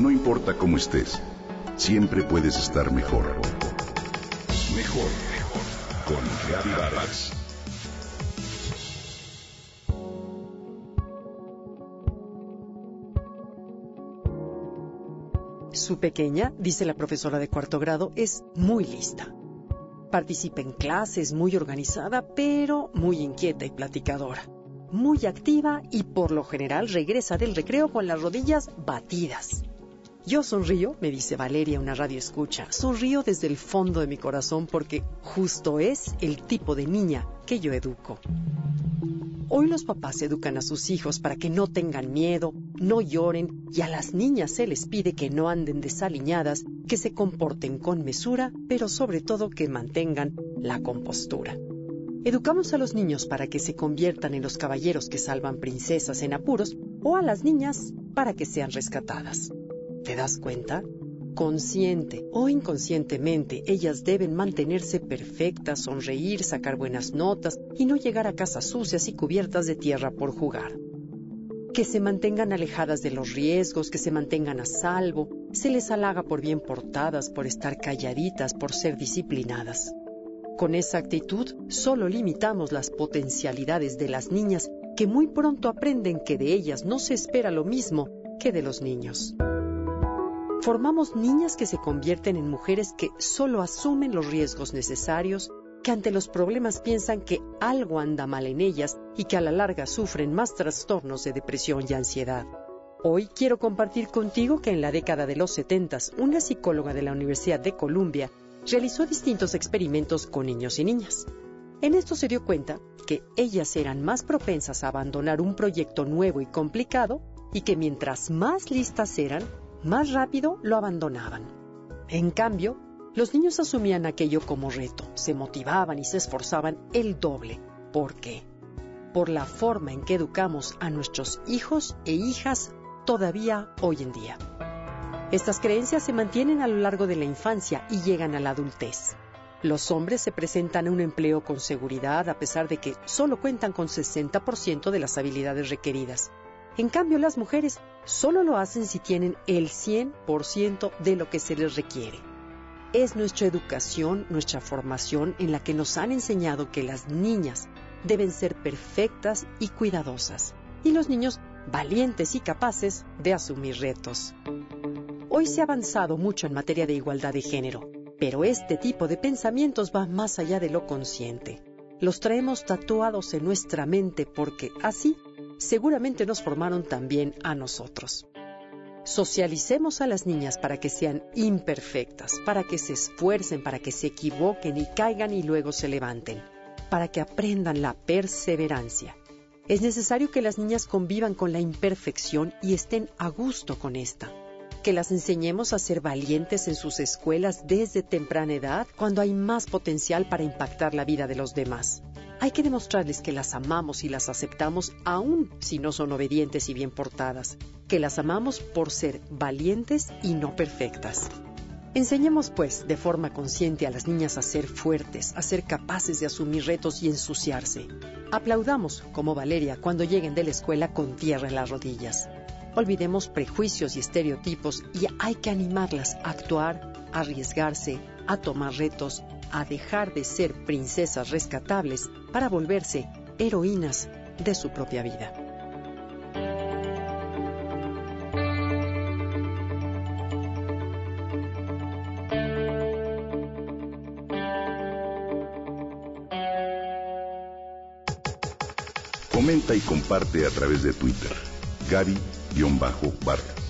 No importa cómo estés, siempre puedes estar mejor. Mejor, mejor. Con Vargas. Su pequeña, dice la profesora de cuarto grado, es muy lista. Participa en clases, muy organizada, pero muy inquieta y platicadora. Muy activa y por lo general regresa del recreo con las rodillas batidas. Yo sonrío, me dice Valeria, una radio escucha. Sonrío desde el fondo de mi corazón porque justo es el tipo de niña que yo educo. Hoy los papás educan a sus hijos para que no tengan miedo, no lloren y a las niñas se les pide que no anden desaliñadas, que se comporten con mesura, pero sobre todo que mantengan la compostura. Educamos a los niños para que se conviertan en los caballeros que salvan princesas en apuros o a las niñas para que sean rescatadas. ¿Te das cuenta? Consciente o inconscientemente, ellas deben mantenerse perfectas, sonreír, sacar buenas notas y no llegar a casas sucias y cubiertas de tierra por jugar. Que se mantengan alejadas de los riesgos, que se mantengan a salvo, se les halaga por bien portadas, por estar calladitas, por ser disciplinadas. Con esa actitud solo limitamos las potencialidades de las niñas que muy pronto aprenden que de ellas no se espera lo mismo que de los niños. Formamos niñas que se convierten en mujeres que solo asumen los riesgos necesarios, que ante los problemas piensan que algo anda mal en ellas y que a la larga sufren más trastornos de depresión y ansiedad. Hoy quiero compartir contigo que en la década de los 70 una psicóloga de la Universidad de Columbia realizó distintos experimentos con niños y niñas. En esto se dio cuenta que ellas eran más propensas a abandonar un proyecto nuevo y complicado y que mientras más listas eran, más rápido lo abandonaban. En cambio, los niños asumían aquello como reto, se motivaban y se esforzaban el doble. ¿Por qué? Por la forma en que educamos a nuestros hijos e hijas todavía hoy en día. Estas creencias se mantienen a lo largo de la infancia y llegan a la adultez. Los hombres se presentan a un empleo con seguridad a pesar de que solo cuentan con 60% de las habilidades requeridas. En cambio, las mujeres solo lo hacen si tienen el 100% de lo que se les requiere. Es nuestra educación, nuestra formación en la que nos han enseñado que las niñas deben ser perfectas y cuidadosas, y los niños valientes y capaces de asumir retos. Hoy se ha avanzado mucho en materia de igualdad de género, pero este tipo de pensamientos va más allá de lo consciente. Los traemos tatuados en nuestra mente porque así seguramente nos formaron también a nosotros. Socialicemos a las niñas para que sean imperfectas, para que se esfuercen, para que se equivoquen y caigan y luego se levanten, para que aprendan la perseverancia. Es necesario que las niñas convivan con la imperfección y estén a gusto con esta. Que las enseñemos a ser valientes en sus escuelas desde temprana edad, cuando hay más potencial para impactar la vida de los demás. Hay que demostrarles que las amamos y las aceptamos aún si no son obedientes y bien portadas, que las amamos por ser valientes y no perfectas. Enseñemos, pues, de forma consciente a las niñas a ser fuertes, a ser capaces de asumir retos y ensuciarse. Aplaudamos, como Valeria, cuando lleguen de la escuela con tierra en las rodillas. Olvidemos prejuicios y estereotipos y hay que animarlas a actuar, arriesgarse, a tomar retos, a dejar de ser princesas rescatables para volverse heroínas de su propia vida. Comenta y comparte a través de Twitter. Gaby-Vargas.